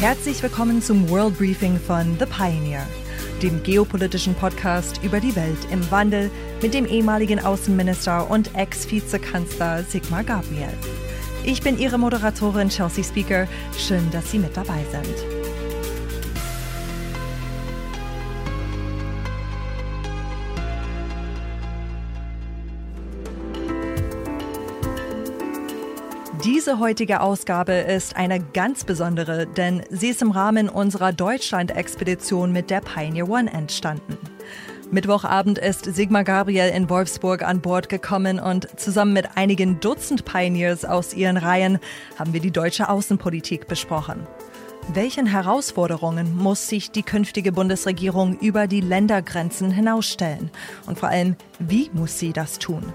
Herzlich willkommen zum World Briefing von The Pioneer, dem geopolitischen Podcast über die Welt im Wandel mit dem ehemaligen Außenminister und Ex-Vizekanzler Sigmar Gabriel. Ich bin Ihre Moderatorin Chelsea Speaker. Schön, dass Sie mit dabei sind. Diese heutige Ausgabe ist eine ganz besondere, denn sie ist im Rahmen unserer Deutschland-Expedition mit der Pioneer One entstanden. Mittwochabend ist Sigmar Gabriel in Wolfsburg an Bord gekommen und zusammen mit einigen Dutzend Pioneers aus ihren Reihen haben wir die deutsche Außenpolitik besprochen. Welchen Herausforderungen muss sich die künftige Bundesregierung über die Ländergrenzen hinausstellen? Und vor allem, wie muss sie das tun?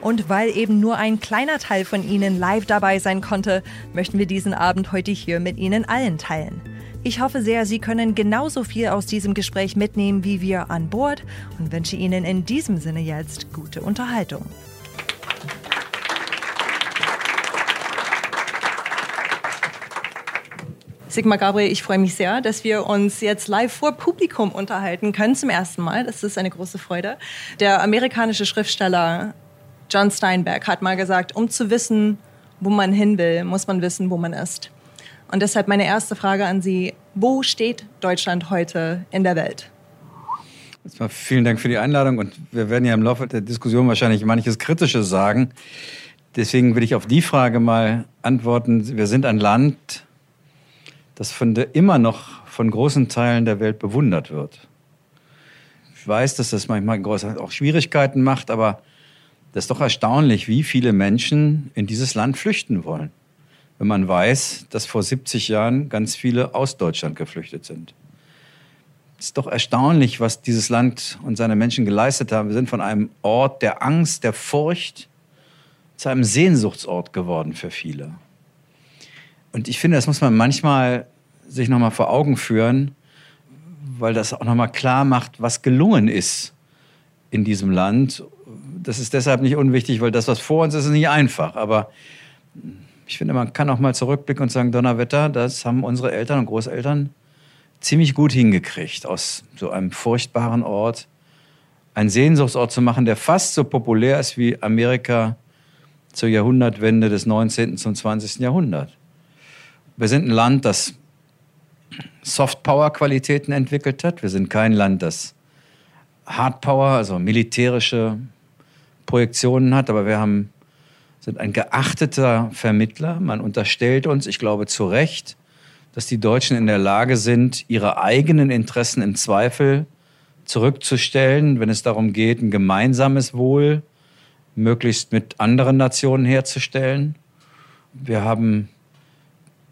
Und weil eben nur ein kleiner Teil von Ihnen live dabei sein konnte, möchten wir diesen Abend heute hier mit Ihnen allen teilen. Ich hoffe sehr, Sie können genauso viel aus diesem Gespräch mitnehmen wie wir an Bord und wünsche Ihnen in diesem Sinne jetzt gute Unterhaltung. Sigmar Gabriel, ich freue mich sehr, dass wir uns jetzt live vor Publikum unterhalten können zum ersten Mal. Das ist eine große Freude. Der amerikanische Schriftsteller John Steinbeck hat mal gesagt, um zu wissen, wo man hin will, muss man wissen, wo man ist. Und deshalb meine erste Frage an Sie, wo steht Deutschland heute in der Welt? Erstmal vielen Dank für die Einladung und wir werden ja im Laufe der Diskussion wahrscheinlich manches Kritisches sagen. Deswegen will ich auf die Frage mal antworten. Wir sind ein Land, das von der, immer noch von großen Teilen der Welt bewundert wird. Ich weiß, dass das manchmal auch Schwierigkeiten macht, aber das ist doch erstaunlich, wie viele Menschen in dieses Land flüchten wollen, wenn man weiß, dass vor 70 Jahren ganz viele aus Deutschland geflüchtet sind. Es ist doch erstaunlich, was dieses Land und seine Menschen geleistet haben. Wir sind von einem Ort der Angst, der Furcht zu einem Sehnsuchtsort geworden für viele. Und ich finde, das muss man manchmal sich nochmal vor Augen führen, weil das auch nochmal klar macht, was gelungen ist in diesem Land das ist deshalb nicht unwichtig, weil das, was vor uns ist, ist nicht einfach. Aber ich finde, man kann auch mal zurückblicken und sagen, Donnerwetter, das haben unsere Eltern und Großeltern ziemlich gut hingekriegt, aus so einem furchtbaren Ort einen Sehnsuchtsort zu machen, der fast so populär ist wie Amerika zur Jahrhundertwende des 19. zum 20. Jahrhundert. Wir sind ein Land, das Soft-Power-Qualitäten entwickelt hat. Wir sind kein Land, das Hard-Power, also militärische Projektionen hat, aber wir haben, sind ein geachteter Vermittler. Man unterstellt uns, ich glaube zu Recht, dass die Deutschen in der Lage sind, ihre eigenen Interessen im Zweifel zurückzustellen, wenn es darum geht, ein gemeinsames Wohl möglichst mit anderen Nationen herzustellen. Wir haben,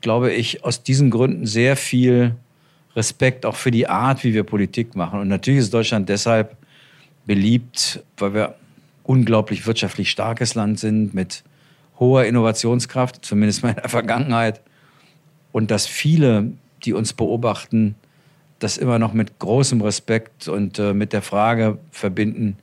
glaube ich, aus diesen Gründen sehr viel Respekt auch für die Art, wie wir Politik machen. Und natürlich ist Deutschland deshalb beliebt, weil wir unglaublich wirtschaftlich starkes Land sind mit hoher Innovationskraft, zumindest mal in der Vergangenheit. Und dass viele, die uns beobachten, das immer noch mit großem Respekt und äh, mit der Frage verbinden,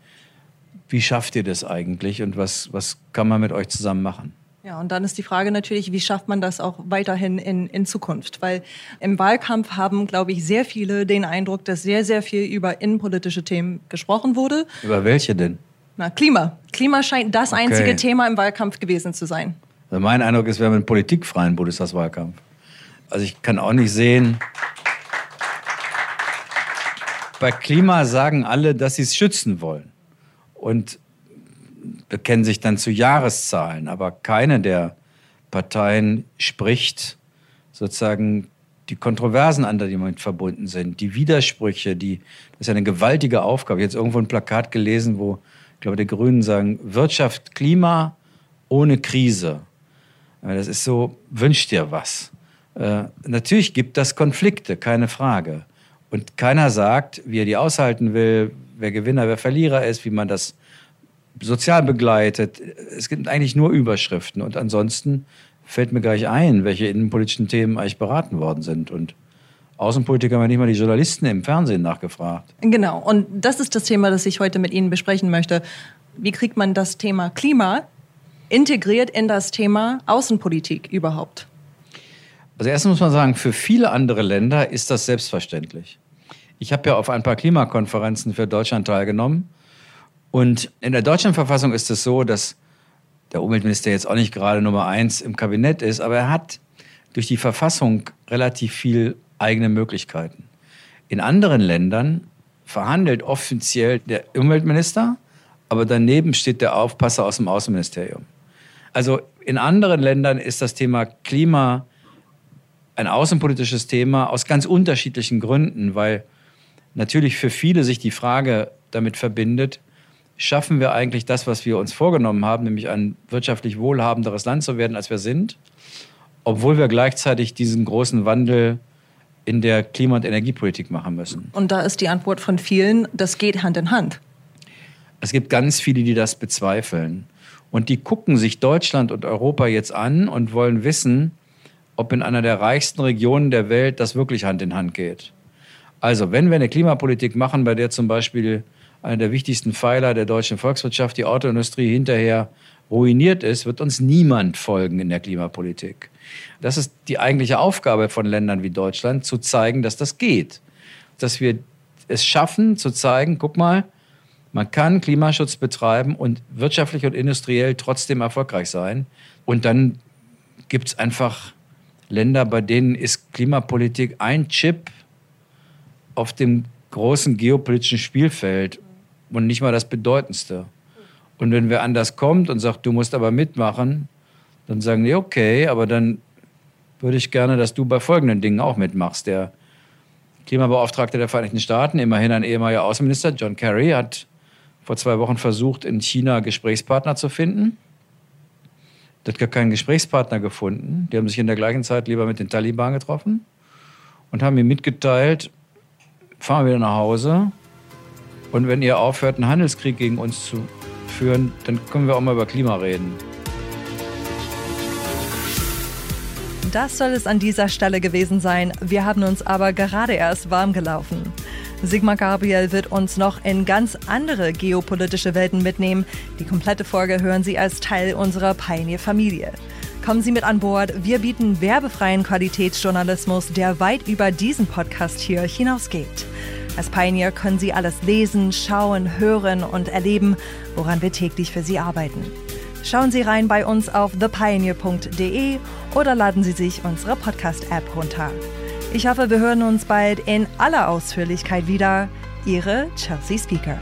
wie schafft ihr das eigentlich und was, was kann man mit euch zusammen machen? Ja, und dann ist die Frage natürlich, wie schafft man das auch weiterhin in, in Zukunft? Weil im Wahlkampf haben, glaube ich, sehr viele den Eindruck, dass sehr, sehr viel über innenpolitische Themen gesprochen wurde. Über welche denn? Na, Klima. Klima scheint das okay. einzige Thema im Wahlkampf gewesen zu sein. Also mein Eindruck ist, wir haben einen politikfreien Bundestagswahlkampf. Also ich kann auch nicht sehen. Bei Klima sagen alle, dass sie es schützen wollen. Und bekennen sich dann zu Jahreszahlen. Aber keine der Parteien spricht sozusagen die Kontroversen an, die damit verbunden sind, die Widersprüche, die, das ist ja eine gewaltige Aufgabe. Jetzt irgendwo ein Plakat gelesen, wo glaube, die Grünen sagen Wirtschaft, Klima ohne Krise. Das ist so, wünscht dir was. Äh, natürlich gibt das Konflikte, keine Frage. Und keiner sagt, wie er die aushalten will, wer Gewinner, wer Verlierer ist, wie man das sozial begleitet. Es gibt eigentlich nur Überschriften. Und ansonsten fällt mir gleich ein, welche innenpolitischen Themen eigentlich beraten worden sind. Und Außenpolitiker haben nicht mal die Journalisten im Fernsehen nachgefragt. Genau, und das ist das Thema, das ich heute mit Ihnen besprechen möchte. Wie kriegt man das Thema Klima integriert in das Thema Außenpolitik überhaupt? Also erstens muss man sagen, für viele andere Länder ist das selbstverständlich. Ich habe ja auf ein paar Klimakonferenzen für Deutschland teilgenommen. Und in der deutschen Verfassung ist es so, dass der Umweltminister jetzt auch nicht gerade Nummer eins im Kabinett ist, aber er hat durch die Verfassung relativ viel eigene Möglichkeiten. In anderen Ländern verhandelt offiziell der Umweltminister, aber daneben steht der Aufpasser aus dem Außenministerium. Also in anderen Ländern ist das Thema Klima ein außenpolitisches Thema aus ganz unterschiedlichen Gründen, weil natürlich für viele sich die Frage damit verbindet, schaffen wir eigentlich das, was wir uns vorgenommen haben, nämlich ein wirtschaftlich wohlhabenderes Land zu werden, als wir sind, obwohl wir gleichzeitig diesen großen Wandel in der Klima- und Energiepolitik machen müssen. Und da ist die Antwort von vielen, das geht Hand in Hand. Es gibt ganz viele, die das bezweifeln. Und die gucken sich Deutschland und Europa jetzt an und wollen wissen, ob in einer der reichsten Regionen der Welt das wirklich Hand in Hand geht. Also, wenn wir eine Klimapolitik machen, bei der zum Beispiel einer der wichtigsten Pfeiler der deutschen Volkswirtschaft, die Autoindustrie, hinterher ruiniert ist, wird uns niemand folgen in der Klimapolitik. Das ist die eigentliche Aufgabe von Ländern wie Deutschland, zu zeigen, dass das geht. Dass wir es schaffen, zu zeigen, guck mal, man kann Klimaschutz betreiben und wirtschaftlich und industriell trotzdem erfolgreich sein. Und dann gibt es einfach Länder, bei denen ist Klimapolitik ein Chip auf dem großen geopolitischen Spielfeld und nicht mal das Bedeutendste. Und wenn wer anders kommt und sagt, du musst aber mitmachen, dann sagen die, okay, aber dann würde ich gerne, dass du bei folgenden Dingen auch mitmachst. Der Klimabeauftragte der Vereinigten Staaten, immerhin ein ehemaliger Außenminister, John Kerry, hat vor zwei Wochen versucht, in China Gesprächspartner zu finden. Der hat gar keinen Gesprächspartner gefunden. Die haben sich in der gleichen Zeit lieber mit den Taliban getroffen und haben ihm mitgeteilt, fahren wir wieder nach Hause. Und wenn ihr aufhört, einen Handelskrieg gegen uns zu führen, dann können wir auch mal über Klima reden. Das soll es an dieser Stelle gewesen sein. Wir haben uns aber gerade erst warm gelaufen. Sigmar Gabriel wird uns noch in ganz andere geopolitische Welten mitnehmen. Die komplette Folge hören Sie als Teil unserer Pioneer-Familie. Kommen Sie mit an Bord. Wir bieten werbefreien Qualitätsjournalismus, der weit über diesen Podcast hier hinausgeht. Als Pioneer können Sie alles lesen, schauen, hören und erleben, woran wir täglich für Sie arbeiten. Schauen Sie rein bei uns auf thepioneer.de oder laden Sie sich unsere Podcast-App runter. Ich hoffe, wir hören uns bald in aller Ausführlichkeit wieder. Ihre Chelsea Speaker.